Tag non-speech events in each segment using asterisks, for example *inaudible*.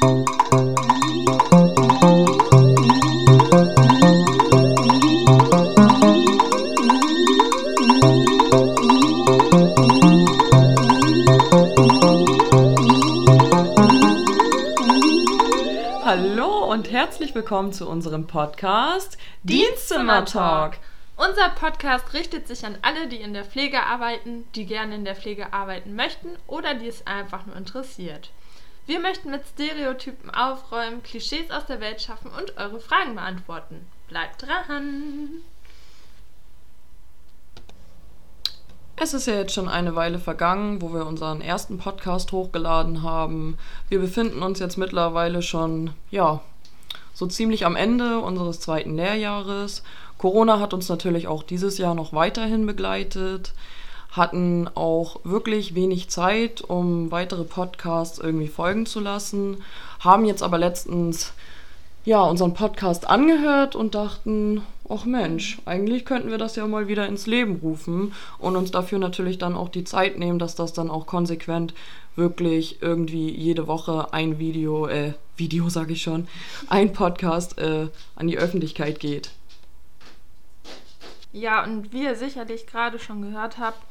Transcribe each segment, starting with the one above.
Hallo und herzlich willkommen zu unserem Podcast Dienstzimmer Talk. Unser Podcast richtet sich an alle, die in der Pflege arbeiten, die gerne in der Pflege arbeiten möchten oder die es einfach nur interessiert. Wir möchten mit Stereotypen aufräumen, Klischees aus der Welt schaffen und eure Fragen beantworten. Bleibt dran! Es ist ja jetzt schon eine Weile vergangen, wo wir unseren ersten Podcast hochgeladen haben. Wir befinden uns jetzt mittlerweile schon, ja, so ziemlich am Ende unseres zweiten Lehrjahres. Corona hat uns natürlich auch dieses Jahr noch weiterhin begleitet, hatten auch wirklich wenig Zeit, um weitere Podcasts irgendwie folgen zu lassen, haben jetzt aber letztens ja, unseren Podcast angehört und dachten, ach Mensch, eigentlich könnten wir das ja mal wieder ins Leben rufen und uns dafür natürlich dann auch die Zeit nehmen, dass das dann auch konsequent wirklich irgendwie jede Woche ein Video, äh, Video *laughs* sage ich schon, ein Podcast äh, an die Öffentlichkeit geht. Ja, und wie ihr sicherlich gerade schon gehört habt,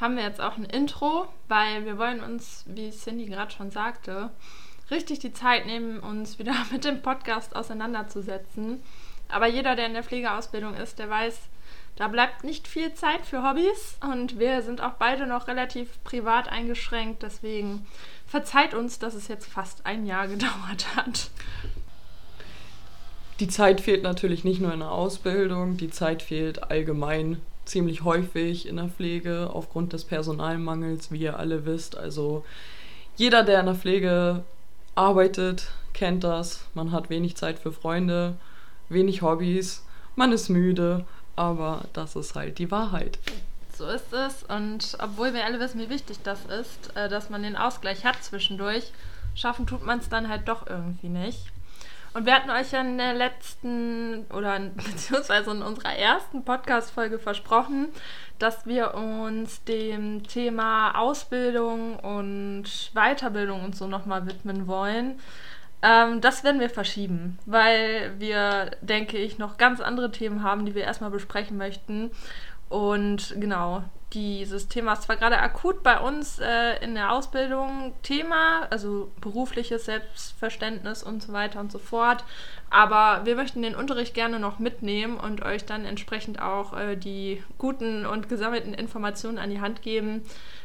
haben wir jetzt auch ein Intro, weil wir wollen uns, wie Cindy gerade schon sagte, richtig die Zeit nehmen, uns wieder *laughs* mit dem Podcast auseinanderzusetzen. Aber jeder, der in der Pflegeausbildung ist, der weiß, da bleibt nicht viel Zeit für Hobbys und wir sind auch beide noch relativ privat eingeschränkt. Deswegen verzeiht uns, dass es jetzt fast ein Jahr *laughs* gedauert hat. Die Zeit fehlt natürlich nicht nur in der Ausbildung, die Zeit fehlt allgemein ziemlich häufig in der Pflege aufgrund des Personalmangels, wie ihr alle wisst. Also jeder, der in der Pflege arbeitet, kennt das. Man hat wenig Zeit für Freunde, wenig Hobbys, man ist müde, aber das ist halt die Wahrheit. So ist es. Und obwohl wir alle wissen, wie wichtig das ist, äh, dass man den Ausgleich hat zwischendurch, schaffen tut man es dann halt doch irgendwie nicht. Und wir hatten euch ja in der letzten oder *laughs* beziehungsweise in unserer ersten Podcast-Folge versprochen, dass wir uns dem Thema Ausbildung und Weiterbildung und so nochmal widmen wollen. Ähm, das werden wir verschieben, weil wir, denke ich, noch ganz andere Themen haben, die wir erstmal besprechen möchten. Und genau, dieses Thema ist zwar gerade akut bei uns äh, in der Ausbildung Thema, also berufliches Selbstverständnis und so weiter und so fort, aber wir möchten den Unterricht gerne noch mitnehmen und euch dann entsprechend auch äh, die guten und gesammelten Informationen an die Hand geben.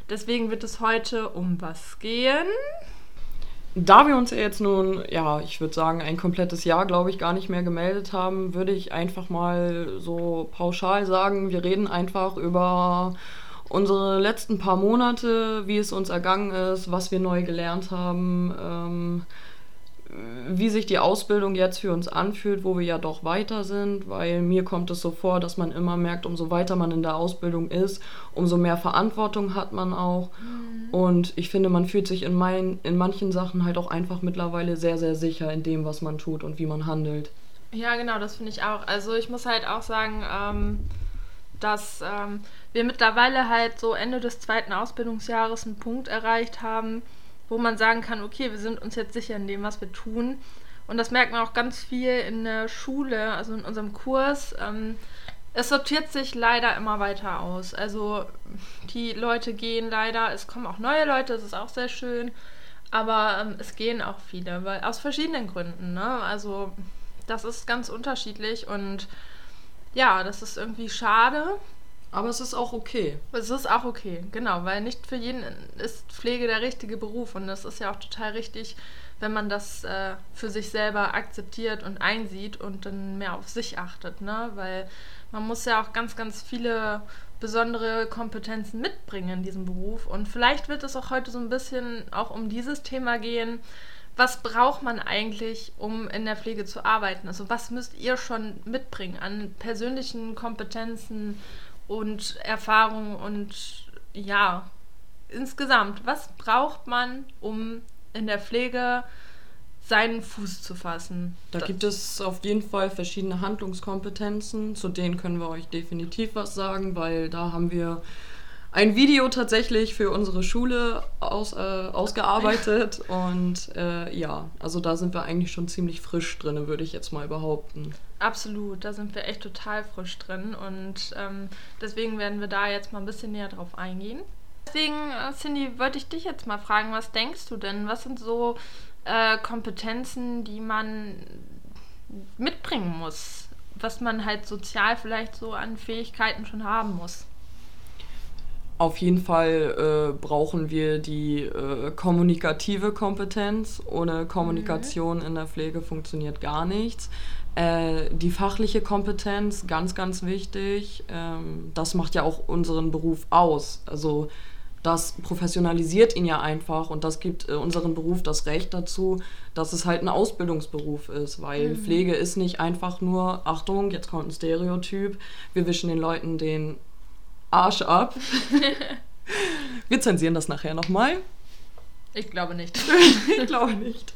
Deswegen wird es heute um was gehen. Da wir uns ja jetzt nun, ja, ich würde sagen, ein komplettes Jahr, glaube ich, gar nicht mehr gemeldet haben, würde ich einfach mal so pauschal sagen, wir reden einfach über unsere letzten paar Monate, wie es uns ergangen ist, was wir neu gelernt haben, ähm, wie sich die Ausbildung jetzt für uns anfühlt, wo wir ja doch weiter sind, weil mir kommt es so vor, dass man immer merkt, umso weiter man in der Ausbildung ist, umso mehr Verantwortung hat man auch. Mhm. Und ich finde, man fühlt sich in, mein, in manchen Sachen halt auch einfach mittlerweile sehr, sehr sicher in dem, was man tut und wie man handelt. Ja, genau, das finde ich auch. Also ich muss halt auch sagen, ähm, dass ähm, wir mittlerweile halt so Ende des zweiten Ausbildungsjahres einen Punkt erreicht haben, wo man sagen kann, okay, wir sind uns jetzt sicher in dem, was wir tun. Und das merkt man auch ganz viel in der Schule, also in unserem Kurs. Ähm, es sortiert sich leider immer weiter aus. Also die Leute gehen leider, es kommen auch neue Leute, das ist auch sehr schön. Aber ähm, es gehen auch viele, weil aus verschiedenen Gründen. Ne? Also das ist ganz unterschiedlich und ja, das ist irgendwie schade. Aber es ist auch okay. Es ist auch okay, genau, weil nicht für jeden ist Pflege der richtige Beruf und das ist ja auch total richtig, wenn man das äh, für sich selber akzeptiert und einsieht und dann mehr auf sich achtet, ne? Weil man muss ja auch ganz, ganz viele besondere Kompetenzen mitbringen in diesem Beruf und vielleicht wird es auch heute so ein bisschen auch um dieses Thema gehen. Was braucht man eigentlich, um in der Pflege zu arbeiten? Also was müsst ihr schon mitbringen an persönlichen Kompetenzen, und Erfahrung und ja, insgesamt, was braucht man, um in der Pflege seinen Fuß zu fassen? Da gibt es auf jeden Fall verschiedene Handlungskompetenzen, zu denen können wir euch definitiv was sagen, weil da haben wir ein Video tatsächlich für unsere Schule aus, äh, ausgearbeitet. *laughs* Und äh, ja, also da sind wir eigentlich schon ziemlich frisch drin, würde ich jetzt mal behaupten. Absolut, da sind wir echt total frisch drin. Und ähm, deswegen werden wir da jetzt mal ein bisschen näher drauf eingehen. Deswegen, äh, Cindy, wollte ich dich jetzt mal fragen, was denkst du denn? Was sind so äh, Kompetenzen, die man mitbringen muss? Was man halt sozial vielleicht so an Fähigkeiten schon haben muss? Auf jeden Fall äh, brauchen wir die äh, kommunikative Kompetenz. Ohne Kommunikation mhm. in der Pflege funktioniert gar nichts. Äh, die fachliche Kompetenz, ganz, ganz wichtig. Ähm, das macht ja auch unseren Beruf aus. Also das professionalisiert ihn ja einfach und das gibt äh, unseren Beruf das Recht dazu, dass es halt ein Ausbildungsberuf ist, weil mhm. Pflege ist nicht einfach nur, Achtung, jetzt kommt ein Stereotyp, wir wischen den Leuten den Arsch ab. *laughs* wir zensieren das nachher nochmal. Ich glaube nicht. *laughs* ich glaube nicht.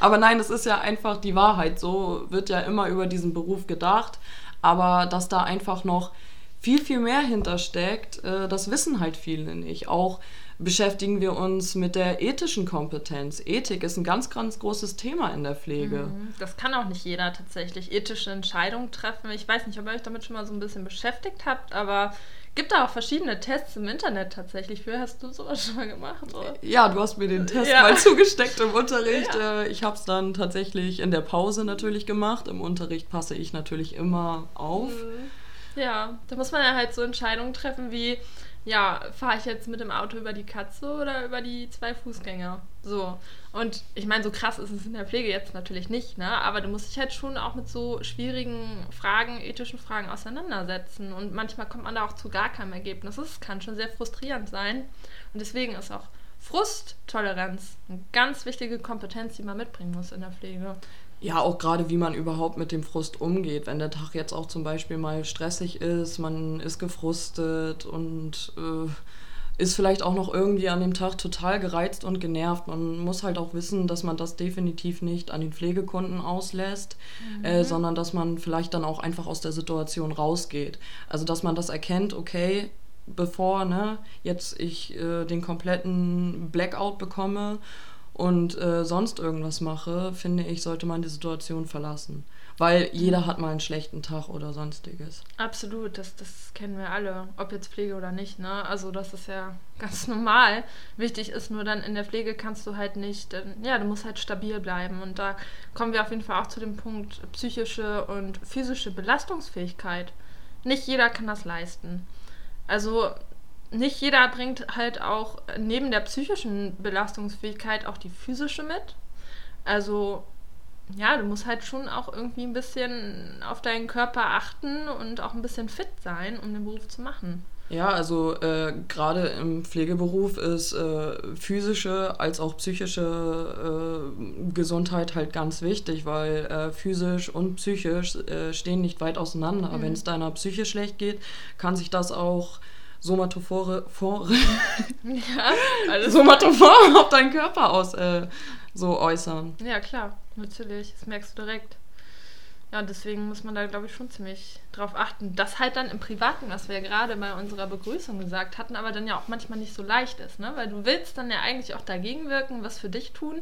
Aber nein, es ist ja einfach die Wahrheit. So wird ja immer über diesen Beruf gedacht. Aber dass da einfach noch viel, viel mehr hintersteckt, äh, das wissen halt viele nicht. Auch beschäftigen wir uns mit der ethischen Kompetenz. Ethik ist ein ganz, ganz großes Thema in der Pflege. Mhm. Das kann auch nicht jeder tatsächlich ethische Entscheidungen treffen. Ich weiß nicht, ob ihr euch damit schon mal so ein bisschen beschäftigt habt, aber gibt da auch verschiedene Tests im Internet tatsächlich. Für hast du sowas schon mal gemacht? Oder? Ja, du hast mir den Test ja. mal zugesteckt im Unterricht. Ja. Äh, ich habe es dann tatsächlich in der Pause natürlich gemacht. Im Unterricht passe ich natürlich immer auf. Mhm. Ja, da muss man ja halt so Entscheidungen treffen wie, ja, fahre ich jetzt mit dem Auto über die Katze oder über die zwei Fußgänger? So. Und ich meine, so krass ist es in der Pflege jetzt natürlich nicht, ne? Aber du musst dich halt schon auch mit so schwierigen Fragen, ethischen Fragen auseinandersetzen. Und manchmal kommt man da auch zu gar keinem Ergebnis. Das kann schon sehr frustrierend sein. Und deswegen ist auch Frusttoleranz eine ganz wichtige Kompetenz, die man mitbringen muss in der Pflege. Ja, auch gerade wie man überhaupt mit dem Frust umgeht. Wenn der Tag jetzt auch zum Beispiel mal stressig ist, man ist gefrustet und äh, ist vielleicht auch noch irgendwie an dem Tag total gereizt und genervt. Man muss halt auch wissen, dass man das definitiv nicht an den Pflegekunden auslässt, mhm. äh, sondern dass man vielleicht dann auch einfach aus der Situation rausgeht. Also dass man das erkennt, okay, bevor ne, jetzt ich äh, den kompletten Blackout bekomme und äh, sonst irgendwas mache, finde ich, sollte man die Situation verlassen. Weil jeder hat mal einen schlechten Tag oder sonstiges. Absolut, das, das kennen wir alle, ob jetzt Pflege oder nicht. Ne? Also das ist ja ganz normal. Wichtig ist nur dann in der Pflege kannst du halt nicht, ja, du musst halt stabil bleiben. Und da kommen wir auf jeden Fall auch zu dem Punkt psychische und physische Belastungsfähigkeit. Nicht jeder kann das leisten. Also nicht jeder bringt halt auch neben der psychischen Belastungsfähigkeit auch die physische mit. Also ja, du musst halt schon auch irgendwie ein bisschen auf deinen Körper achten und auch ein bisschen fit sein, um den Beruf zu machen. Ja, also äh, gerade im Pflegeberuf ist äh, physische als auch psychische äh, Gesundheit halt ganz wichtig, weil äh, physisch und psychisch äh, stehen nicht weit auseinander. Mhm. Wenn es deiner Psyche schlecht geht, kann sich das auch somatophore Fore, ja, alles *laughs* somatophor auf deinen Körper aus äh, so äußern. Ja, klar, natürlich. Das merkst du direkt. Ja, deswegen muss man da, glaube ich, schon ziemlich drauf achten. Das halt dann im Privaten, was wir ja gerade bei unserer Begrüßung gesagt hatten, aber dann ja auch manchmal nicht so leicht ist, ne? Weil du willst dann ja eigentlich auch dagegen wirken, was für dich tun,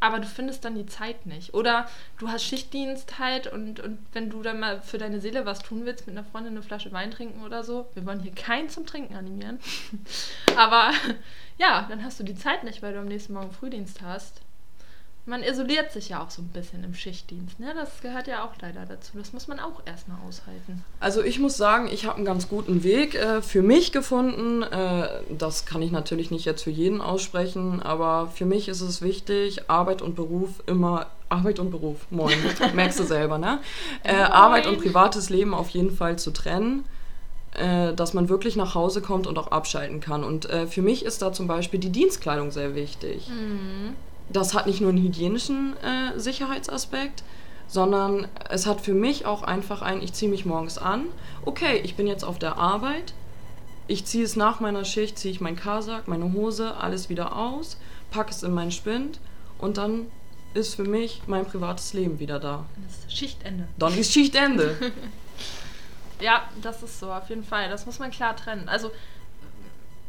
aber du findest dann die Zeit nicht. Oder du hast Schichtdienst halt und, und wenn du dann mal für deine Seele was tun willst, mit einer Freundin eine Flasche Wein trinken oder so, wir wollen hier keinen zum Trinken animieren. *laughs* aber ja, dann hast du die Zeit nicht, weil du am nächsten Morgen Frühdienst hast man isoliert sich ja auch so ein bisschen im Schichtdienst. Ne? Das gehört ja auch leider dazu. Das muss man auch erstmal aushalten. Also ich muss sagen, ich habe einen ganz guten Weg äh, für mich gefunden. Äh, das kann ich natürlich nicht jetzt für jeden aussprechen, aber für mich ist es wichtig, Arbeit und Beruf immer Arbeit und Beruf, moin, *laughs* merkst du selber, ne? Äh, Arbeit und privates Leben auf jeden Fall zu trennen äh, dass man wirklich nach Hause kommt und auch abschalten kann. Und äh, für mich ist da zum Beispiel die Dienstkleidung sehr wichtig. Mhm das hat nicht nur einen hygienischen äh, Sicherheitsaspekt, sondern es hat für mich auch einfach ein, ich ziehe mich morgens an, okay, ich bin jetzt auf der Arbeit, ich ziehe es nach meiner Schicht, ziehe ich meinen Kasak, meine Hose, alles wieder aus, packe es in meinen Spind und dann ist für mich mein privates Leben wieder da. Das ist Schichtende. Dann ist Schichtende. *laughs* ja, das ist so, auf jeden Fall. Das muss man klar trennen. Also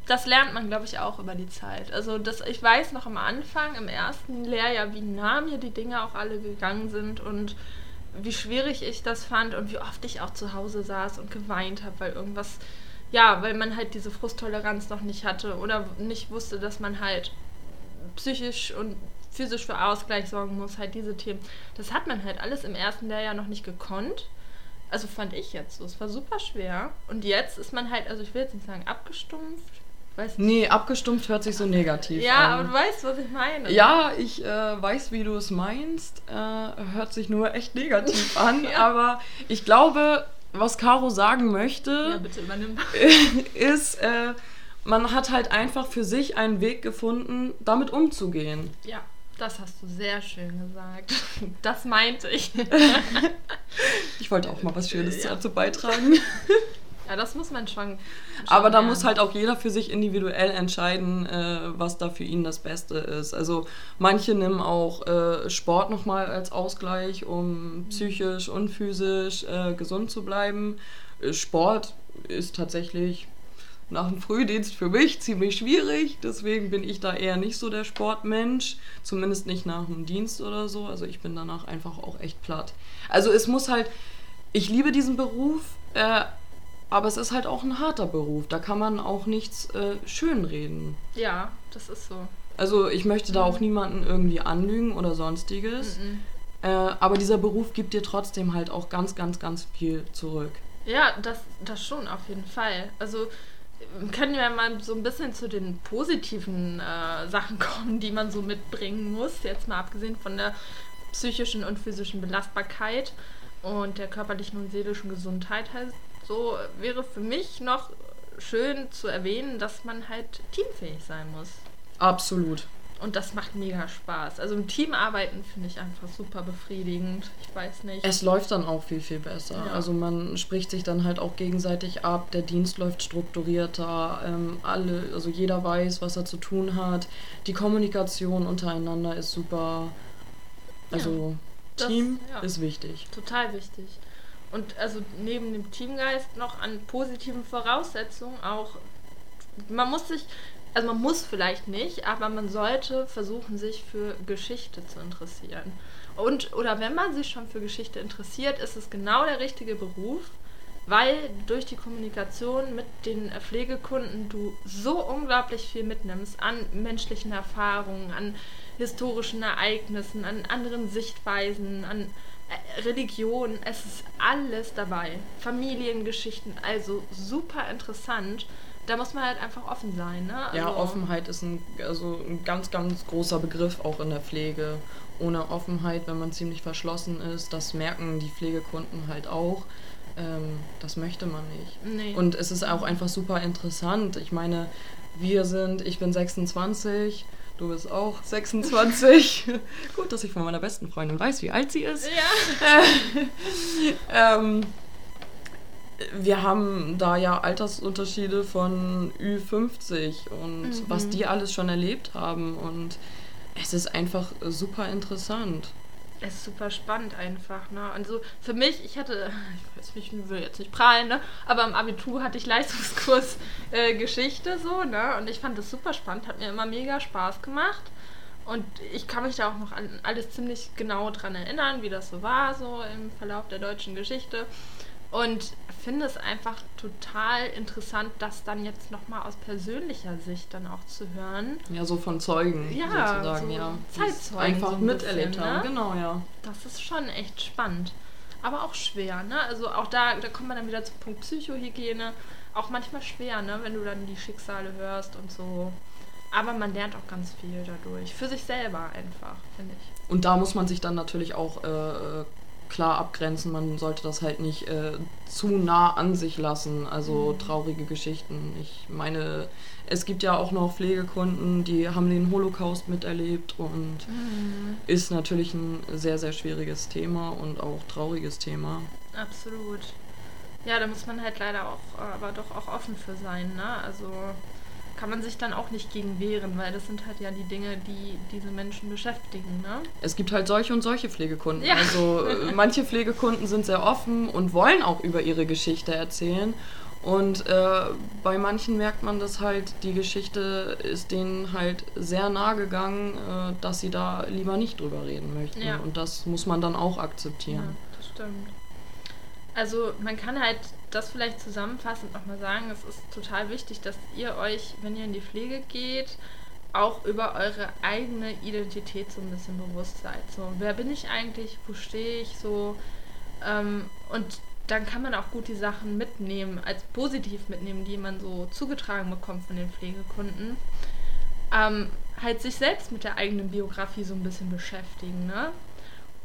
das lernt man, glaube ich, auch über die Zeit. Also das, ich weiß noch am Anfang, im ersten Lehrjahr, wie nah mir die Dinge auch alle gegangen sind und wie schwierig ich das fand und wie oft ich auch zu Hause saß und geweint habe, weil irgendwas, ja, weil man halt diese Frusttoleranz noch nicht hatte oder nicht wusste, dass man halt psychisch und physisch für Ausgleich sorgen muss, halt diese Themen. Das hat man halt alles im ersten Lehrjahr noch nicht gekonnt. Also fand ich jetzt so. Es war super schwer. Und jetzt ist man halt, also ich will jetzt nicht sagen abgestumpft, Weiß nee, abgestumpft hört sich so negativ ja, an. Ja, aber du weißt, was ich meine. Ja, ich äh, weiß, wie du es meinst. Äh, hört sich nur echt negativ *laughs* an. ja. Aber ich glaube, was Caro sagen möchte, ja, *laughs* ist, äh, man hat halt einfach für sich einen Weg gefunden, damit umzugehen. Ja. Das hast du sehr schön gesagt. *laughs* Das meinte ich. ich wollte auch mal was Schönes ja. dazu beitragen. Ja, das muss man schon. schon Aber da muss halt auch jeder für sich individuell entscheiden, äh, was da für ihn das Beste ist. Also manche nehmen auch äh, Sport nochmal als Ausgleich, um psychisch und physisch äh, gesund zu bleiben. Äh, Sport ist tatsächlich nach dem Frühdienst für mich ziemlich schwierig. Deswegen bin ich da eher nicht so der Sportmensch. Zumindest nicht nach dem Dienst oder so. Also ich bin danach einfach auch echt platt. Also es muss halt. Ich liebe diesen Beruf, äh, aber es ist halt auch ein harter Beruf. Da kann man auch nichts äh, schönreden. Ja, das ist so. Also ich möchte da mhm. auch niemanden irgendwie anlügen oder sonstiges. Mhm. Äh, aber dieser Beruf gibt dir trotzdem halt auch ganz, ganz, ganz viel zurück. Ja, das, das schon auf jeden Fall. Also können wir mal so ein bisschen zu den positiven äh, Sachen *laughs* kommen, die man so mitbringen muss. Jetzt mal abgesehen von der psychischen und physischen Belastbarkeit und der körperlichen und seelischen Gesundheit halt so wäre für mich noch schön zu erwähnen, dass man halt teamfähig sein muss. Absolut. Und das macht mega Spaß. Also im Team arbeiten finde ich einfach super befriedigend. Ich weiß nicht. Es läuft dann auch viel, viel besser. Ja. Also man spricht sich dann halt auch gegenseitig ab. Der Dienst läuft strukturierter. Ähm, alle, also jeder weiß, was er zu tun hat. Die Kommunikation untereinander ist super. Also ja, Team das, ja. ist wichtig. Total wichtig und also neben dem Teamgeist noch an positiven Voraussetzungen auch, man muss sich, also man muss vielleicht nicht, aber man sollte versuchen, sich für Geschichte zu interessieren. Und, oder wenn man sich schon für Geschichte interessiert, ist es genau der richtige Beruf, weil durch die Kommunikation mit den Pflegekunden du so unglaublich viel mitnimmst an menschlichen Erfahrungen, an historischen Ereignissen, an anderen Sichtweisen, an Religion, es ist alles dabei. Familiengeschichten, also super interessant. Da muss man halt einfach offen sein. Ne? Also ja, Offenheit ist ein, also ein ganz, ganz großer Begriff auch in der Pflege. Ohne Offenheit, wenn man ziemlich verschlossen ist, das merken die Pflegekunden halt auch. Ähm, das möchte man nicht. Nee. Und es ist auch einfach super interessant. Ich meine, wir sind, ich bin 26, Du bist auch 26. *laughs* Gut, dass ich von meiner besten Freundin weiß, wie alt sie ist. Ja. *laughs* ähm, wir haben da ja Altersunterschiede von Ü50 und mhm. was die alles schon erlebt haben. Und es ist einfach super interessant es ist super spannend einfach, ne? Also für mich, ich hatte, *laughs* ich weiß nicht, ich will jetzt nicht prahlen, ne? Aber im Abitur hatte ich Leistungskurs *laughs* äh, Geschichte so, ne? Und ich fand das super spannend, hat mir immer mega Spaß gemacht. Und ich kann mich da auch noch an alles ziemlich genau dran erinnern, wie das so war, so im Verlauf der deutschen Geschichte. Und finde es einfach total interessant, das dann jetzt nochmal aus persönlicher Sicht dann auch zu hören. Ja, so von Zeugen ja, sozusagen, so ja. Zeitzeugen. Einfach so ein miterlebt bisschen, haben, ne? genau, ja. Das ist schon echt spannend. Aber auch schwer, ne? Also auch da, da kommt man dann wieder zum Punkt Psychohygiene. Auch manchmal schwer, ne? Wenn du dann die Schicksale hörst und so. Aber man lernt auch ganz viel dadurch. Für sich selber einfach, finde ich. Und da muss man sich dann natürlich auch äh, klar abgrenzen. Man sollte das halt nicht äh, zu nah an sich lassen. Also mhm. traurige Geschichten. Ich meine, es gibt ja auch noch Pflegekunden, die haben den Holocaust miterlebt und mhm. ist natürlich ein sehr, sehr schwieriges Thema und auch trauriges Thema. Absolut. Ja, da muss man halt leider auch, äh, aber doch auch offen für sein, ne? Also kann man sich dann auch nicht gegen wehren, weil das sind halt ja die Dinge, die diese Menschen beschäftigen. Ne? Es gibt halt solche und solche Pflegekunden. Ja. Also äh, manche Pflegekunden sind sehr offen und wollen auch über ihre Geschichte erzählen. Und äh, bei manchen merkt man das halt, die Geschichte ist denen halt sehr nahe gegangen, äh, dass sie da lieber nicht drüber reden möchten. Ja. Und das muss man dann auch akzeptieren. Ja, das stimmt. Also man kann halt das vielleicht zusammenfassend nochmal sagen, es ist total wichtig, dass ihr euch, wenn ihr in die Pflege geht, auch über eure eigene Identität so ein bisschen bewusst seid. So, wer bin ich eigentlich? Wo stehe ich so? Ähm, und dann kann man auch gut die Sachen mitnehmen, als positiv mitnehmen, die man so zugetragen bekommt von den Pflegekunden. Ähm, halt sich selbst mit der eigenen Biografie so ein bisschen beschäftigen, ne?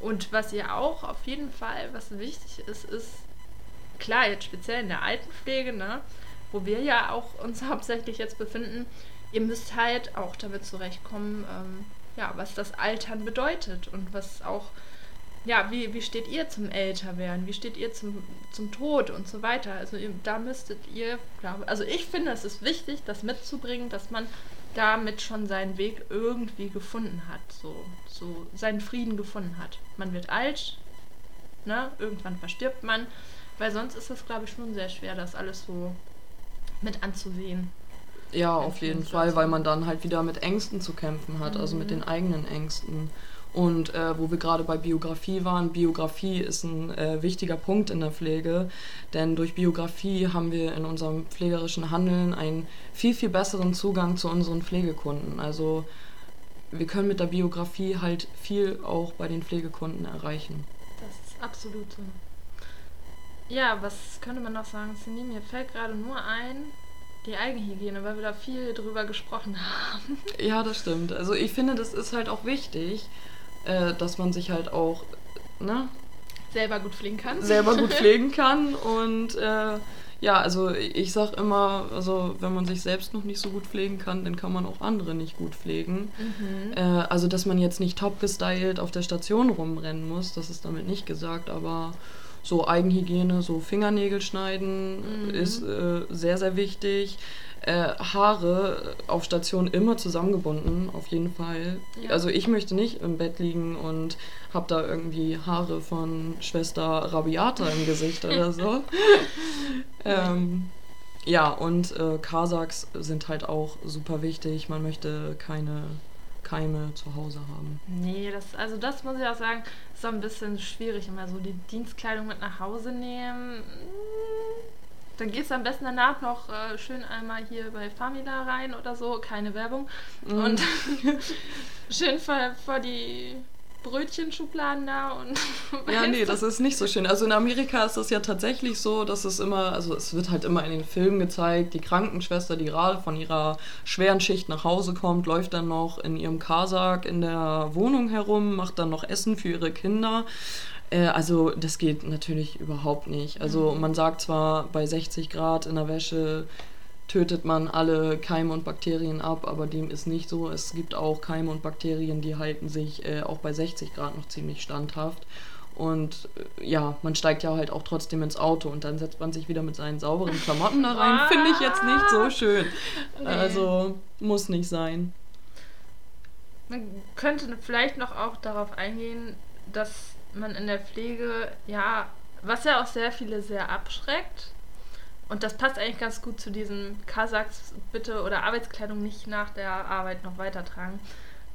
Und was ihr auch auf jeden Fall, was wichtig ist, ist, klar, jetzt speziell in der Altenpflege, ne, wo wir ja auch uns *laughs* hauptsächlich jetzt befinden, ihr müsst halt auch damit zurechtkommen, ähm, ja, was das Altern bedeutet und was auch, ja, wie, wie steht ihr zum Älterwerden, wie steht ihr zum, zum Tod und so weiter. Also da müsstet ihr, glaube also ich finde, es ist wichtig, das mitzubringen, dass man damit schon seinen Weg irgendwie gefunden hat, so, so seinen Frieden gefunden hat. Man wird alt, ne, irgendwann verstirbt man, weil sonst ist es, glaube ich, schon sehr schwer, das alles so mit anzusehen. Ja, auf jeden Fall, weil man dann halt wieder mit Ängsten zu kämpfen hat, mhm. also mit mhm. den eigenen Ängsten. Und äh, wo wir gerade bei Biografie waren, Biografie ist ein äh, wichtiger Punkt in der Pflege, denn durch Biografie haben wir in unserem pflegerischen Handeln einen viel, viel besseren Zugang zu unseren Pflegekunden. Also wir können mit der Biografie halt viel auch bei den Pflegekunden erreichen. Das ist absolut so. Ja, was könnte man noch sagen? Cindy, mir fällt gerade nur ein, die Eigenhygiene, weil wir da viel drüber gesprochen *laughs* haben. Ja, das stimmt. Also ich finde, das ist halt auch wichtig, äh, dass man sich halt auch ne, selber gut pflegen kann. Selber gut *laughs* pflegen kann und äh, ja, also ich sag immer, also wenn man sich selbst noch nicht so gut pflegen kann, dann kann man auch andere nicht gut pflegen. Mhm. Äh, also dass man jetzt nicht top gestylt auf der Station rumrennen muss, das ist damit nicht gesagt, aber so Eigenhygiene, so Fingernägel schneiden mhm. ist äh, sehr, sehr wichtig. Äh, Haare auf Station immer zusammengebunden, auf jeden Fall. Ja. Also ich möchte nicht im Bett liegen und habe da irgendwie Haare von Schwester Rabiata im Gesicht oder *laughs* so. ähm, ja, und äh, Kasachs sind halt auch super wichtig. Man möchte keine Keime zu Hause haben. Nee, das, also das muss ich auch sagen, ist so ein bisschen schwierig, immer so die Dienstkleidung mit nach Hause nehmen. Dann gehst du am besten danach noch äh, schön einmal hier bei Famila rein oder so, keine Werbung. Mm. Und *laughs* schön vor, vor die Brötchenschubladen da und. *laughs* ja, nee, das ist nicht so schön. Also in Amerika ist das ja tatsächlich so, dass es immer, also es wird halt immer in den Filmen gezeigt, die Krankenschwester, die gerade von ihrer schweren Schicht nach Hause kommt, läuft dann noch in ihrem Kasach in der Wohnung herum, macht dann noch Essen für ihre Kinder. Äh, also das geht natürlich überhaupt nicht. Also mhm. man sagt zwar bei 60 Grad in der Wäsche, tötet man alle Keime und Bakterien ab, aber dem ist nicht so. Es gibt auch Keime und Bakterien, die halten sich äh, auch bei 60 Grad noch ziemlich standhaft. Und äh, ja, man steigt ja halt auch trotzdem ins Auto und dann setzt man sich wieder mit seinen sauberen Klamotten da rein. *laughs* Finde ich jetzt nicht so schön. Nee. Also muss nicht sein. Man könnte vielleicht noch auch darauf eingehen, dass man in der Pflege, ja, was ja auch sehr viele sehr abschreckt, und das passt eigentlich ganz gut zu diesem Kasachs bitte oder Arbeitskleidung nicht nach der Arbeit noch weitertragen.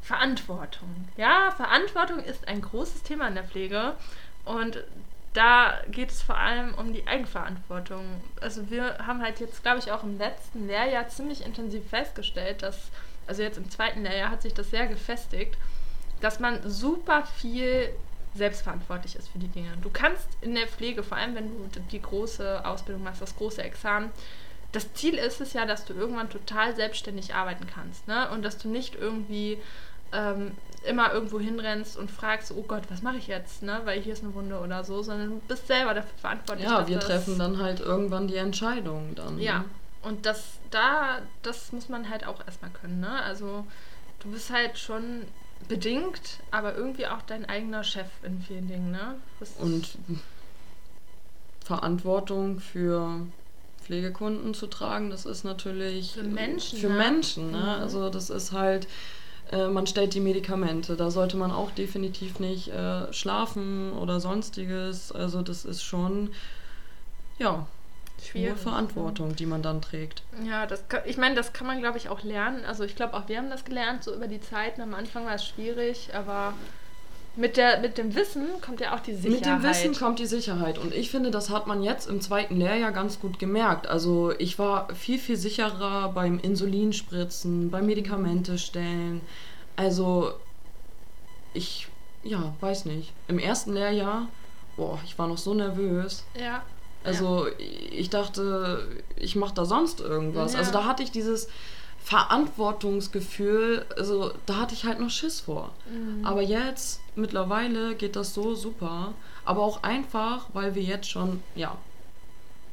Verantwortung. Ja, Verantwortung ist ein großes Thema in der Pflege und da geht es vor allem um die Eigenverantwortung. Also wir haben halt jetzt, glaube ich, auch im letzten Lehrjahr ziemlich intensiv festgestellt, dass, also jetzt im zweiten Lehrjahr hat sich das sehr gefestigt, dass man super viel selbstverantwortlich ist für die Dinge. Du kannst in der Pflege, vor allem wenn du die große Ausbildung machst, das große Examen, das Ziel ist es ja, dass du irgendwann total selbstständig arbeiten kannst. Ne? Und dass du nicht irgendwie ähm, immer irgendwo hinrennst und fragst, oh Gott, was mache ich jetzt, ne? weil hier ist eine Wunde oder so, sondern du bist selber dafür verantwortlich. Ja, wir treffen dann halt irgendwann die Entscheidung dann. Ja, ne? und das da, das muss man halt auch erstmal können. Ne? Also du bist halt schon bedingt, aber irgendwie auch dein eigener Chef in vielen Dingen, ne? Das und Verantwortung für Pflegekunden zu tragen, das ist natürlich für Menschen. Für ne? Menschen, ne? Mhm. Also das ist halt, äh, man stellt die Medikamente, da sollte man auch definitiv nicht äh, schlafen oder sonstiges. Also das ist schon, ja. Schwierig. Hohe Verantwortung, die man dann trägt. Ja, das kann, ich meine, das kann man, glaube ich, auch lernen. Also ich glaube, auch wir haben das gelernt, so über die Zeiten. Am Anfang war es schwierig, aber mit, der, mit dem Wissen kommt ja auch die Sicherheit. Mit dem Wissen kommt die Sicherheit. Und ich finde, das hat man jetzt im zweiten Lehrjahr ganz gut gemerkt. Also ich war viel, viel sicherer beim Insulinspritzen, beim Medikamente stellen. Also ich, ja, weiß nicht. Im ersten Lehrjahr, boah, ich war noch so nervös. Ja. Also ja. ich dachte, ich mache da sonst irgendwas. Ja. Also da hatte ich dieses Verantwortungsgefühl, also da hatte ich halt noch Schiss vor. Mhm. Aber jetzt, mittlerweile geht das so super. Aber auch einfach, weil wir jetzt schon, ja,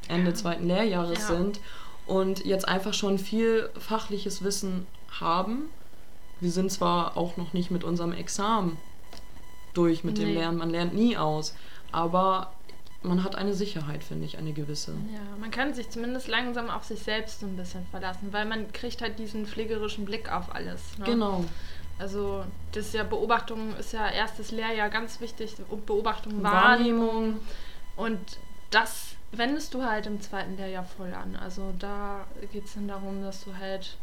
Ende ja. zweiten Lehrjahres ja. sind und jetzt einfach schon viel fachliches Wissen haben. Wir sind zwar auch noch nicht mit unserem Examen durch mit nee. dem Lernen, man lernt nie aus, aber man hat eine Sicherheit, finde ich, eine gewisse. Ja, man kann sich zumindest langsam auf sich selbst so ein bisschen verlassen, weil man kriegt halt diesen pflegerischen Blick auf alles. Ne? Genau. Also das ist ja Beobachtung ist ja erstes Lehrjahr ganz wichtig, Beobachtung, Wahrnehmung. Wahrnehmung. Und das wendest du halt im zweiten Lehrjahr voll an. Also da geht es dann darum, dass du halt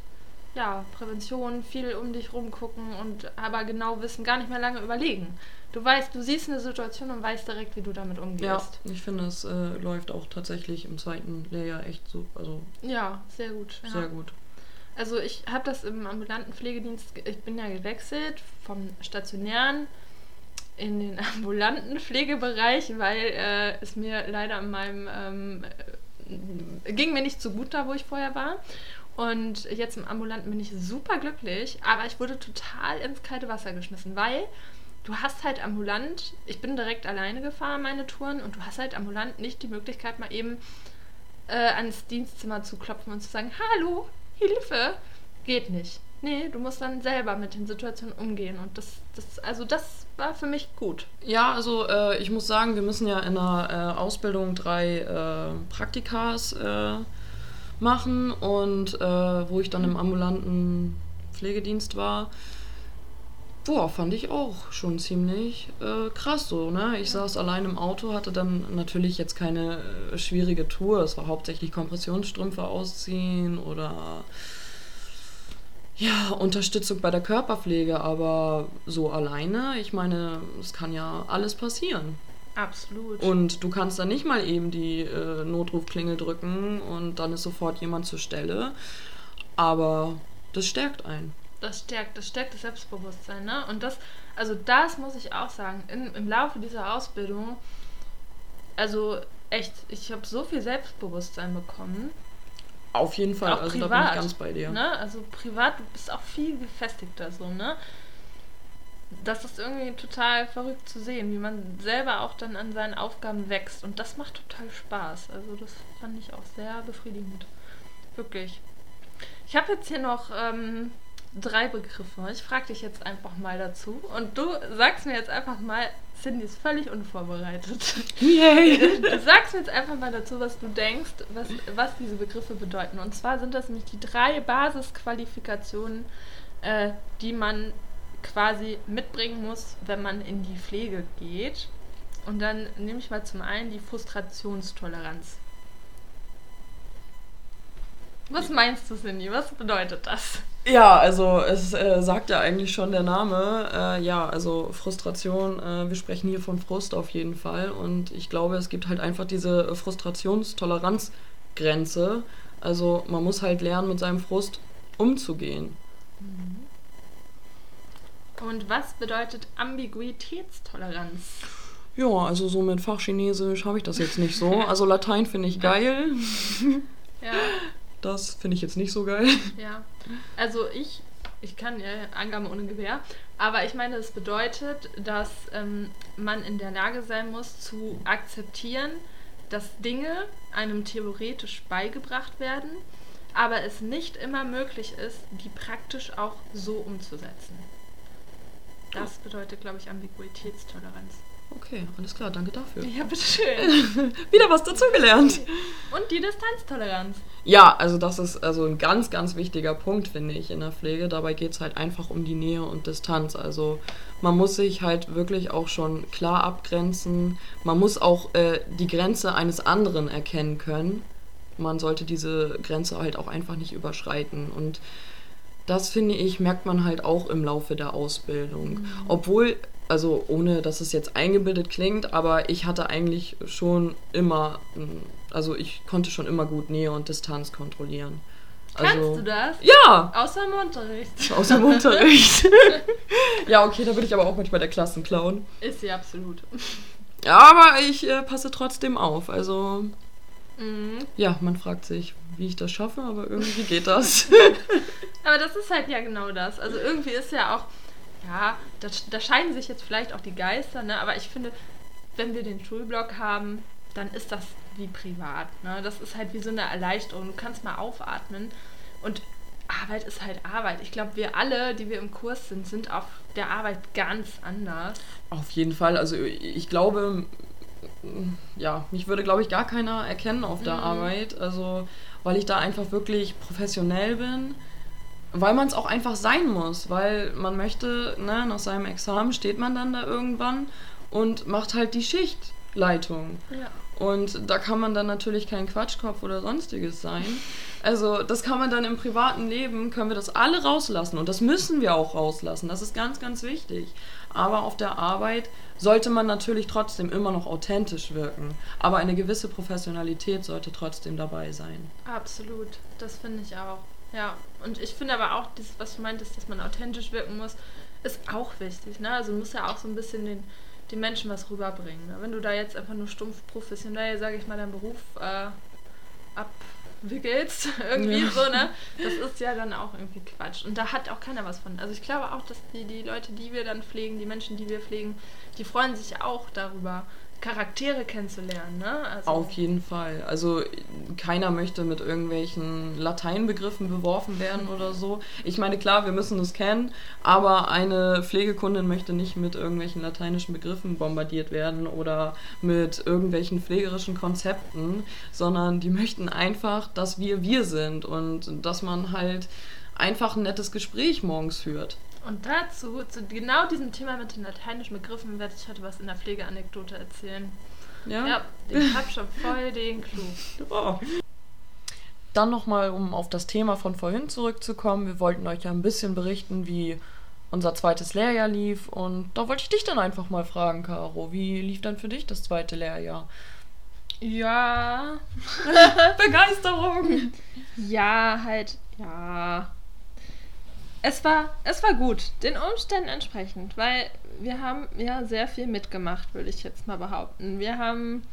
ja, Prävention, viel um dich rumgucken und aber genau wissen, gar nicht mehr lange überlegen. Du weißt, du siehst eine Situation und weißt direkt, wie du damit umgehst. Ja, ich finde, es äh, läuft auch tatsächlich im zweiten Lehrjahr echt so. Also ja, sehr gut. Ja. Sehr gut. Also ich habe das im ambulanten Pflegedienst, ich bin ja gewechselt vom stationären in den *laughs* ambulanten Pflegebereich, weil äh, es mir leider in meinem ähm, äh, ging mir nicht so gut da, wo ich vorher war. Und jetzt im Ambulanten bin ich super glücklich, aber ich wurde total ins kalte Wasser geschmissen, weil du hast halt ambulant, ich bin direkt alleine gefahren, meine Touren, und du hast halt ambulant nicht die Möglichkeit, mal eben äh, ans Dienstzimmer zu klopfen und zu sagen, hallo, Hilfe, geht nicht. Nee, du musst dann selber mit den Situationen umgehen. Und das, das also das war für mich gut. Ja, also äh, ich muss sagen, wir müssen ja in der äh, Ausbildung drei äh, Praktikas äh, machen und äh, wo ich dann im ambulanten Pflegedienst war, boah, fand ich auch schon ziemlich äh, krass so, ne? Ich saß allein im Auto, hatte dann natürlich jetzt keine äh, schwierige Tour. Es war hauptsächlich Kompressionsstrümpfe ausziehen oder ja, Unterstützung bei der Körperpflege, aber so alleine, ich meine, es kann ja alles passieren. Absolut. Und du kannst dann nicht mal eben die äh, Notrufklingel drücken und dann ist sofort jemand zur Stelle. Aber das stärkt einen. Das stärkt, das stärkt das Selbstbewusstsein, ne? Und das, also das muss ich auch sagen, in, im Laufe dieser Ausbildung, also echt, ich habe so viel Selbstbewusstsein bekommen. Auf jeden Fall, auch also privat, da bin ich ganz bei dir. Ne? Also privat, du bist auch viel gefestigter so, ne? Das ist irgendwie total verrückt zu sehen, wie man selber auch dann an seinen Aufgaben wächst. Und das macht total Spaß. Also das fand ich auch sehr befriedigend. Wirklich. Ich habe jetzt hier noch ähm, drei Begriffe. Ich frage dich jetzt einfach mal dazu. Und du sagst mir jetzt einfach mal, Cindy ist völlig unvorbereitet. Yay! *laughs* Du sagst mir jetzt einfach mal dazu, was du denkst, was, was diese Begriffe bedeuten. Und zwar sind das nämlich die drei Basisqualifikationen, äh, die man quasi mitbringen muss, wenn man in die Pflege geht. Und dann nehme ich mal zum einen die Frustrationstoleranz. Was meinst du, Cindy? Was bedeutet das? Ja, also es äh, sagt ja eigentlich schon der Name. Äh, ja, also Frustration, äh, wir sprechen hier von Frust auf jeden Fall. Und ich glaube, es gibt halt einfach diese Frustrationstoleranzgrenze. Also man muss halt lernen, mit seinem Frust umzugehen. Und was bedeutet Ambiguitätstoleranz? Ja, also so mit Fachchinesisch habe ich das jetzt nicht so. Also Latein finde ich geil. Ja. *laughs* Das finde ich jetzt nicht so geil. Ja. Also ich, ich kann ja Angaben ohne Gewehr, aber ich meine, das bedeutet, dass ähm, man in der Lage sein muss zu akzeptieren, dass Dinge einem theoretisch beigebracht werden, aber es nicht immer möglich ist, die praktisch auch so umzusetzen. Das bedeutet, glaube ich, Ambiguitätstoleranz. Okay, alles klar, danke dafür. Ja, bitteschön. *laughs* Wieder was dazugelernt. Und die Distanztoleranz. Ja, also das ist also ein ganz, ganz wichtiger Punkt, finde ich, in der Pflege. Dabei geht es halt einfach um die Nähe und Distanz. Also man muss sich halt wirklich auch schon klar abgrenzen. Man muss auch äh, die Grenze eines anderen erkennen können. man sollte diese Grenze halt auch einfach nicht überschreiten. Und das finde ich, merkt man halt auch im Laufe der Ausbildung. Mhm. Obwohl, also ohne dass es jetzt eingebildet klingt, aber ich hatte eigentlich schon immer, also ich konnte schon immer gut Nähe und Distanz kontrollieren. Kannst also, du das? Ja! Außer im Unterricht. *laughs* Außer im Unterricht. *laughs* ja, okay, da bin ich aber auch manchmal der Klassenclown. Ist sie absolut. Ja, aber ich äh, passe trotzdem auf. Also, mhm. ja, man fragt sich, wie ich das schaffe, aber irgendwie geht das. *laughs* aber das ist halt ja genau das. Also irgendwie ist ja auch, ja, da, da scheiden sich jetzt vielleicht auch die Geister, ne? aber ich finde, wenn wir den Schulblock haben, dann ist das wie privat. Ne? Das ist halt wie so eine Erleichterung. Du kannst mal aufatmen und Arbeit ist halt Arbeit. Ich glaube, wir alle, die wir im Kurs sind, sind auf der Arbeit ganz anders. Auf jeden Fall. Also ich glaube, ja, mich würde, glaube ich, gar keiner erkennen auf der mhm. Arbeit. Also, weil ich da einfach wirklich professionell bin. Weil man es auch einfach sein muss, weil man möchte, ne, nach seinem Examen steht man dann da irgendwann und macht halt die Schichtleitung. Ja. Und da kann man dann natürlich kein Quatschkopf oder sonstiges sein. Also das kann man dann im privaten Leben, können wir das alle rauslassen und das müssen wir auch rauslassen. Das ist ganz, ganz wichtig. Aber auf der Arbeit sollte man natürlich trotzdem immer noch authentisch wirken. Aber eine gewisse Professionalität sollte trotzdem dabei sein. Absolut, das finde ich auch. Ja, und ich finde aber auch, dieses, was du meintest, dass man authentisch wirken muss, ist auch wichtig. Ne? Also muss ja auch so ein bisschen den den Menschen was rüberbringen. Ne? Wenn du da jetzt einfach nur stumpf professionell, sage ich mal, deinen Beruf äh, abwickelst, *laughs* irgendwie ja. so, ne? Das ist ja dann auch irgendwie Quatsch. Und da hat auch keiner was von. Also ich glaube auch, dass die, die Leute, die wir dann pflegen, die Menschen, die wir pflegen, die freuen sich auch darüber, Charaktere kennenzulernen. Ne? Also Auf jeden Fall. Also keiner möchte mit irgendwelchen Lateinbegriffen beworfen werden oder so. Ich meine, klar, wir müssen es kennen, aber eine Pflegekundin möchte nicht mit irgendwelchen lateinischen Begriffen bombardiert werden oder mit irgendwelchen pflegerischen Konzepten, sondern die möchten einfach, dass wir wir sind und dass man halt einfach ein nettes Gespräch morgens führt. Und dazu, zu genau diesem Thema mit den lateinischen Begriffen, werde ich heute was in der Pflegeanekdote erzählen. Ja? Ja, ich habe schon voll den Clou. *laughs* Oh. Dann nochmal, um auf das Thema von vorhin zurückzukommen. Wir wollten euch ja ein bisschen berichten, wie unser zweites Lehrjahr lief. Und da wollte ich dich dann einfach mal fragen, Caro. Wie lief dann für dich das zweite Lehrjahr? Ja. *laughs* Begeisterung! Ja, halt, ja es war, es war gut, den Umständen entsprechend, weil wir haben ja sehr viel mitgemacht, würde ich jetzt mal behaupten. Wir haben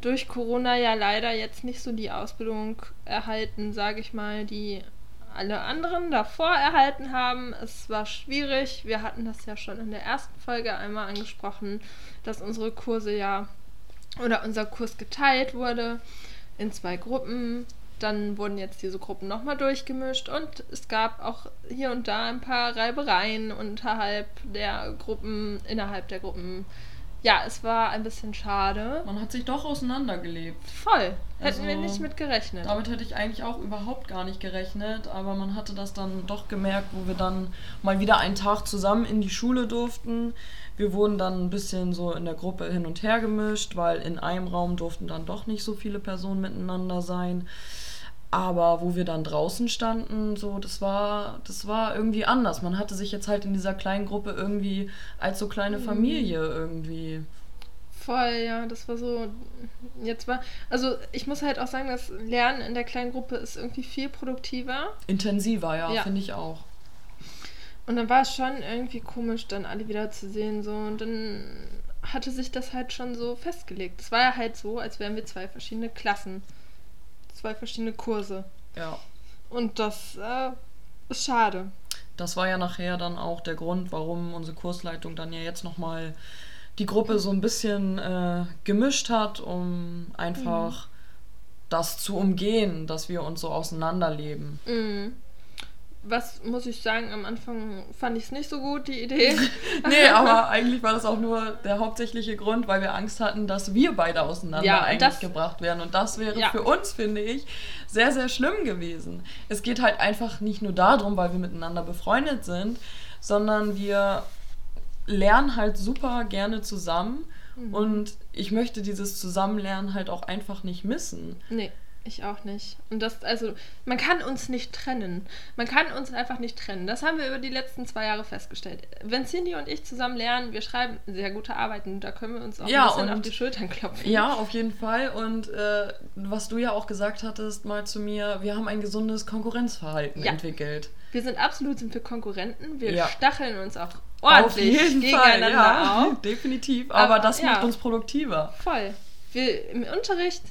durch Corona ja leider jetzt nicht so die Ausbildung erhalten, sage ich mal, die alle anderen davor erhalten haben. Es war schwierig. Wir hatten das ja schon in der ersten Folge einmal angesprochen, dass unsere Kurse ja oder unser Kurs geteilt wurde in zwei Gruppen dann wurden jetzt diese Gruppen nochmal durchgemischt und es gab auch hier und da ein paar Reibereien unterhalb der Gruppen, innerhalb der Gruppen. Ja, es war ein bisschen schade. Man hat sich doch auseinandergelebt. Voll. Hätten also, wir nicht mit gerechnet. Damit hätte ich eigentlich auch überhaupt gar nicht gerechnet, aber man hatte das dann doch gemerkt, wo wir dann mal wieder einen Tag zusammen in die Schule durften. Wir wurden dann ein bisschen so in der Gruppe hin und her gemischt, weil in einem Raum durften dann doch nicht so viele Personen miteinander sein. Aber wo wir dann draußen standen, so, das war, das war irgendwie anders. Man hatte sich jetzt halt in dieser kleinen Gruppe irgendwie als so kleine mhm. Familie irgendwie. Voll, ja, das war so. Jetzt war. Also, ich muss halt auch sagen, das Lernen in der kleinen Gruppe ist irgendwie viel produktiver. Intensiver, ja, ja. finde ich auch. Und dann war es schon irgendwie komisch, dann alle wieder zu sehen, so. Und dann hatte sich das halt schon so festgelegt. Es war ja halt so, als wären wir zwei verschiedene Klassen zwei verschiedene Kurse. Ja. Und das äh, ist schade. Das war ja nachher dann auch der Grund, warum unsere Kursleitung dann ja jetzt nochmal die Gruppe so ein bisschen äh, gemischt hat, um einfach mhm. das zu umgehen, dass wir uns so auseinanderleben. Mhm was muss ich sagen, am Anfang fand ich es nicht so gut, die Idee. *laughs* nee, aber eigentlich war das auch nur der hauptsächliche Grund, weil wir Angst hatten, dass wir beide auseinander ja, eigentlich das, gebracht werden. Und das wäre ja. für uns, finde ich, sehr, sehr schlimm gewesen. Es geht halt einfach nicht nur darum, weil wir miteinander befreundet sind, sondern wir lernen halt super gerne zusammen. Mhm. Und ich möchte dieses Zusammenlernen halt auch einfach nicht missen. Nee. Ich auch nicht. Und das, also, man kann uns nicht trennen. Man kann uns einfach nicht trennen. Das haben wir über die letzten zwei Jahre festgestellt. Wenn Cindy und ich zusammen lernen, wir schreiben sehr gute Arbeiten, da können wir uns auch ja, ein bisschen und, auf die Schultern klopfen. Ja, auf jeden Fall. Und äh, was du ja auch gesagt hattest mal zu mir, wir haben ein gesundes Konkurrenzverhalten ja. entwickelt. Wir sind absolut sind wir Konkurrenten. Wir ja. stacheln uns auch ordentlich auf jeden gegeneinander Fall, ja, auf. *laughs* Definitiv. Aber, Aber das macht uns produktiver. Voll. Wir im Unterricht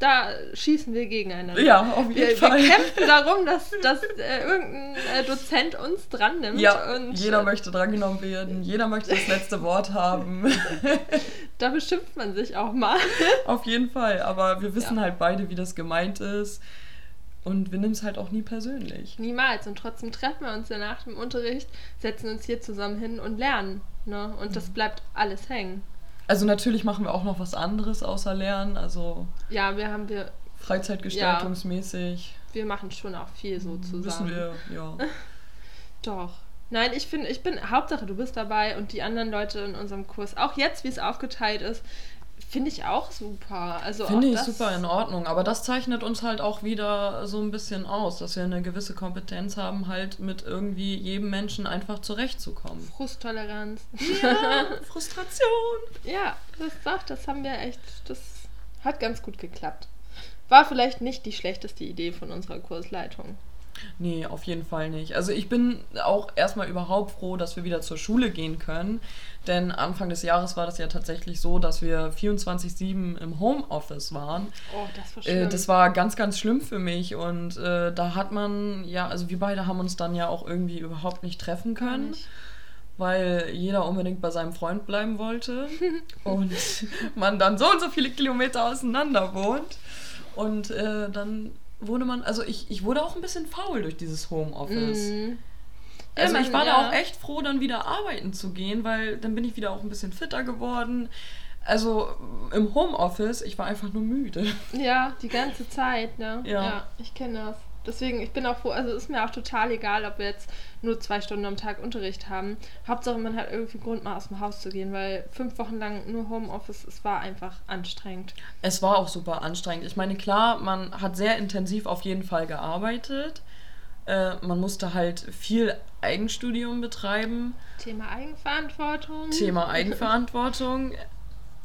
da schießen wir gegeneinander. Ja, auf jeden wir, Fall. Wir kämpfen darum, dass, *laughs* dass äh, irgendein äh, Dozent uns dran nimmt. Ja, und, jeder äh, möchte drangenommen werden, jeder möchte das letzte Wort haben. *laughs* da beschimpft man sich auch mal. Auf jeden Fall, aber wir wissen ja. halt beide, wie das gemeint ist. Und wir nehmen es halt auch nie persönlich. Niemals. Und trotzdem treffen wir uns ja nach dem Unterricht, setzen uns hier zusammen hin und lernen. Ne? Und das mhm. bleibt alles hängen. Also natürlich machen wir auch noch was anderes außer Lernen. Also ja, wir haben wir Freizeitgestaltungsmäßig. Ja, wir machen schon auch viel so zusammen. Wissen wir, ja. *laughs* Doch. Nein, ich finde, ich bin Hauptsache, du bist dabei und die anderen Leute in unserem Kurs, auch jetzt, wie es aufgeteilt ist, Finde ich auch super. Also Finde ich super in Ordnung. Aber das zeichnet uns halt auch wieder so ein bisschen aus, dass wir eine gewisse Kompetenz haben, halt mit irgendwie jedem Menschen einfach zurechtzukommen. Frusttoleranz. *laughs* Ja, Frustration. Ja, das sagt, das haben wir echt, das hat ganz gut geklappt. War vielleicht nicht die schlechteste Idee von unserer Kursleitung. Nee, auf jeden Fall nicht. Also ich bin auch erstmal überhaupt froh, dass wir wieder zur Schule gehen können. Denn Anfang des Jahres war das ja tatsächlich so, dass wir 24-7 im Homeoffice waren. Oh, das war äh, schlimm. Äh, das war ganz, ganz schlimm für mich. Und äh, da hat man, ja, also wir beide haben uns dann ja auch irgendwie überhaupt nicht treffen können. Weil jeder unbedingt bei seinem Freund bleiben wollte *laughs* und man dann so und so viele Kilometer auseinander wohnt. Und äh, dann wurde man, also ich, ich wurde auch ein bisschen faul durch dieses Homeoffice. Mhm. Also ich war ja. da auch echt froh, dann wieder arbeiten zu gehen, weil dann bin ich wieder auch ein bisschen fitter geworden. Also im Homeoffice, ich war einfach nur müde. Ja, die ganze Zeit, ne? Ja, ja ich kenne das. Deswegen, ich bin auch froh, also ist mir auch total egal, ob wir jetzt nur zwei Stunden am Tag Unterricht haben. Hauptsache, man hat irgendwie Grund, mal aus dem Haus zu gehen, weil fünf Wochen lang nur Homeoffice, es war einfach anstrengend. Es war auch super anstrengend. Ich meine, klar, man hat sehr intensiv auf jeden Fall gearbeitet. Äh, man musste halt viel Eigenstudium betreiben. Thema Eigenverantwortung. Thema *laughs* Eigenverantwortung.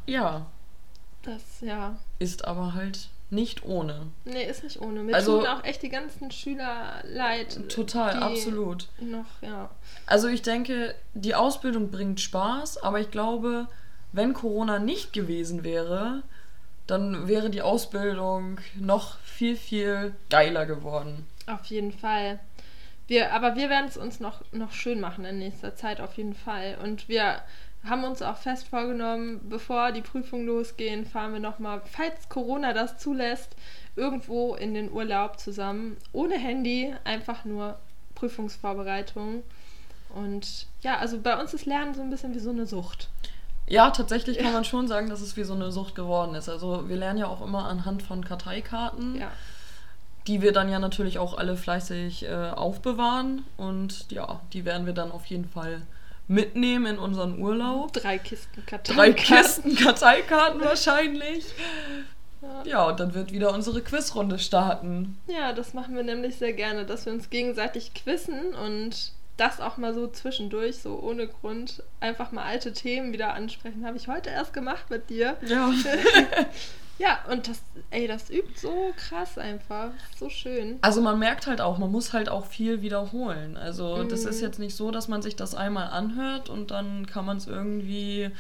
ja. Das, ja. Ist aber halt nicht ohne. Nee, ist nicht ohne. Mir also, tun auch echt die ganzen Schüler leid. Total, absolut. Noch, ja. Also ich denke, die Ausbildung bringt Spaß, aber ich glaube, wenn Corona nicht gewesen wäre, dann wäre die Ausbildung noch viel, viel geiler geworden. Auf jeden Fall. Wir, aber wir werden es uns noch, noch schön machen in nächster Zeit, auf jeden Fall. Und wir haben uns auch fest vorgenommen, bevor die Prüfungen losgehen, fahren wir nochmal, falls Corona das zulässt, irgendwo in den Urlaub zusammen. Ohne Handy, einfach nur Prüfungsvorbereitung. Und ja, also bei uns ist Lernen so ein bisschen wie so eine Sucht. Ja, tatsächlich kann man schon sagen, dass es wie so eine Sucht geworden ist. Also wir lernen ja auch immer anhand von Karteikarten. Ja. Die wir dann ja natürlich auch alle fleißig äh, aufbewahren. Und ja, die werden wir dann auf jeden Fall mitnehmen in unseren Urlaub. Drei Kisten Karteikarten. Drei Kisten *laughs* Karteikarten wahrscheinlich. Ja. ja, und dann wird wieder unsere Quizrunde starten. Ja, das machen wir nämlich sehr gerne, dass wir uns gegenseitig quizzen und das auch mal so zwischendurch, so ohne Grund, einfach mal alte Themen wieder ansprechen. Habe ich heute erst gemacht mit dir. Ja. *laughs* *laughs* Ja, und das, ey, das übt so krass einfach. So schön. Also man merkt halt auch, man muss halt auch viel wiederholen. Also mhm. das ist jetzt nicht so, dass man sich das einmal anhört und dann kann man es irgendwie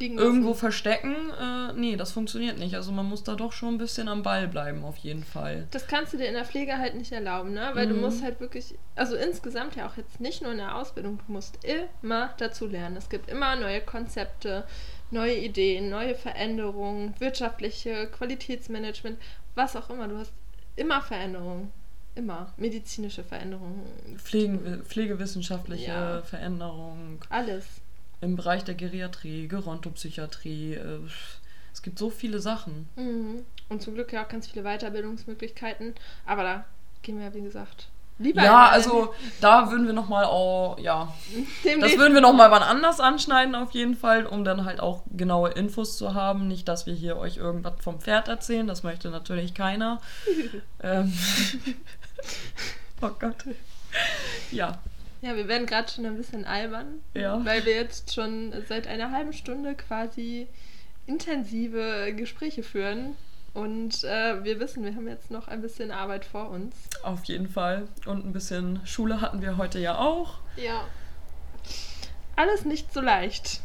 irgendwo verstecken. Äh, nee, das funktioniert nicht. Also man muss da doch schon ein bisschen am Ball bleiben, auf jeden Fall. Das kannst du dir in der Pflege halt nicht erlauben, ne? Weil mhm. du musst halt wirklich, also insgesamt ja auch jetzt nicht nur in der Ausbildung, du musst immer dazu lernen. Es gibt immer neue Konzepte neue Ideen, neue Veränderungen, wirtschaftliche, Qualitätsmanagement, was auch immer. Du hast immer Veränderungen. Immer. Medizinische Veränderungen. Pflegen, pflegewissenschaftliche ja. Veränderungen. Alles. Im Bereich der Geriatrie, Gerontopsychiatrie. Äh, es gibt so viele Sachen. Mhm. Und zum Glück ja auch ganz viele Weiterbildungsmöglichkeiten. Aber da gehen wir, wie gesagt, Lieber Ja, also da würden wir nochmal auch, ja, demnächst- das würden wir nochmal wann anders anschneiden auf jeden Fall, um dann halt auch genaue Infos zu haben. Nicht, dass wir hier euch irgendwas vom Pferd erzählen, das möchte natürlich keiner. *laughs* ähm. *laughs* Oh Gott. Ja, Ja, wir werden gerade schon ein bisschen albern, Ja. weil wir jetzt schon seit einer halben Stunde quasi intensive Gespräche führen. Und äh, wir wissen, wir haben jetzt noch ein bisschen Arbeit vor uns. auf jeden Fall. Und ein bisschen Schule hatten wir heute ja auch. Ja. Alles nicht so leicht.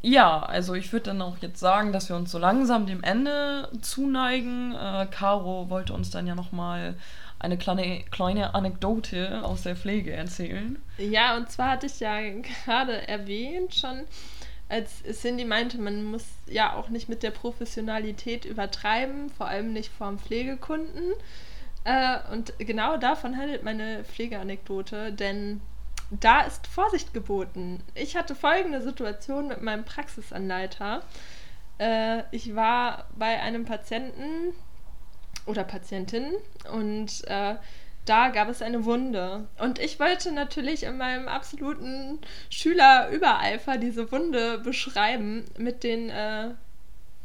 Ja, also ich würde dann auch jetzt sagen, dass wir uns so langsam dem Ende zuneigen. Äh, Caro wollte uns dann ja nochmal eine kleine, kleine Anekdote aus der Pflege erzählen. Ja, und zwar hatte ich ja gerade erwähnt schon, als Cindy meinte, man muss ja auch nicht mit der Professionalität übertreiben, vor allem nicht vorm Pflegekunden. Äh, und genau davon handelt meine Pflegeanekdote, denn da ist Vorsicht geboten. Ich hatte folgende Situation mit meinem Praxisanleiter. Äh, ich war bei einem Patienten oder Patientin und äh, da gab es eine Wunde. Und ich wollte natürlich in meinem absoluten Schülerübereifer diese Wunde beschreiben mit den äh,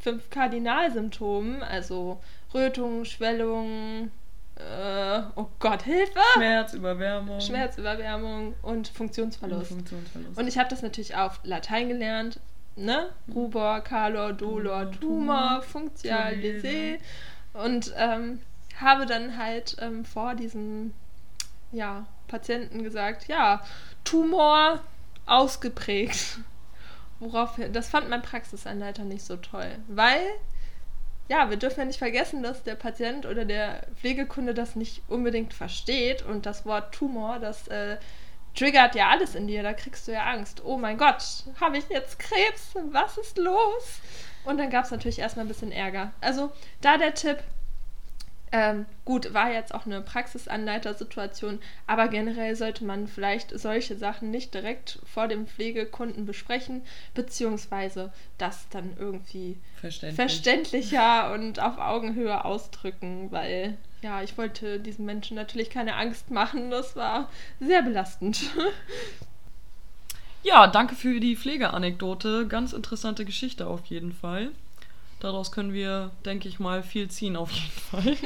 fünf Kardinalsymptomen, also Rötung, Schwellung, äh, oh Gott, Hilfe! Schmerz, Überwärmung. Schmerzüberwärmung und und Funktionsverlust. Funktionsverlust. Und ich habe das natürlich auf Latein gelernt, ne? Rubor, Calor, Dolor, Tumor, Functialisé. Und ähm, habe dann halt ähm, vor diesem ja, Patienten gesagt, ja, Tumor ausgeprägt. Worauf, das fand mein Praxisanleiter nicht so toll, weil, ja, wir dürfen ja nicht vergessen, dass der Patient oder der Pflegekunde das nicht unbedingt versteht und das Wort Tumor, das äh, triggert ja alles in dir, da kriegst du ja Angst. Oh mein Gott, habe ich jetzt Krebs? Was ist los? Und dann gab es natürlich erstmal ein bisschen Ärger. Also da der Tipp, ähm, gut, war jetzt auch eine Praxisanleitersituation, aber generell sollte man vielleicht solche Sachen nicht direkt vor dem Pflegekunden besprechen, beziehungsweise das dann irgendwie Verständlich. verständlicher und auf Augenhöhe ausdrücken, weil ja, ich wollte diesen Menschen natürlich keine Angst machen. Das war sehr belastend. *laughs* Ja, danke für die Pflegeanekdote. Ganz interessante Geschichte auf jeden Fall. Daraus können wir, denke ich mal, viel ziehen auf jeden Fall.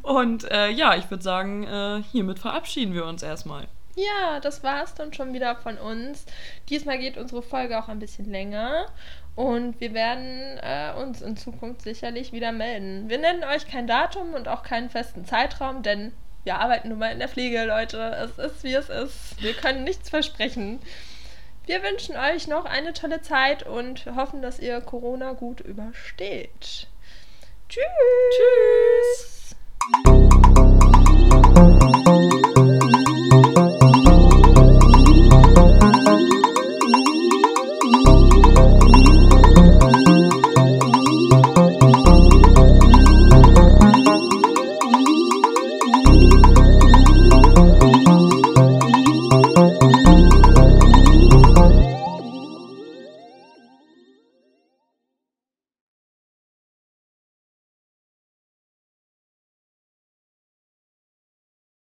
Und äh, ja, ich würde sagen, äh, hiermit verabschieden wir uns erstmal. Ja, das war's dann schon wieder von uns. Diesmal geht unsere Folge auch ein bisschen länger und wir werden äh, uns in Zukunft sicherlich wieder melden. Wir nennen euch kein Datum und auch keinen festen Zeitraum, denn wir arbeiten nun mal in der Pflege, Leute. Es ist wie es ist. Wir können nichts versprechen. Wir wünschen euch noch eine tolle Zeit und hoffen, dass ihr Corona gut übersteht. Tschüss. Tschüss.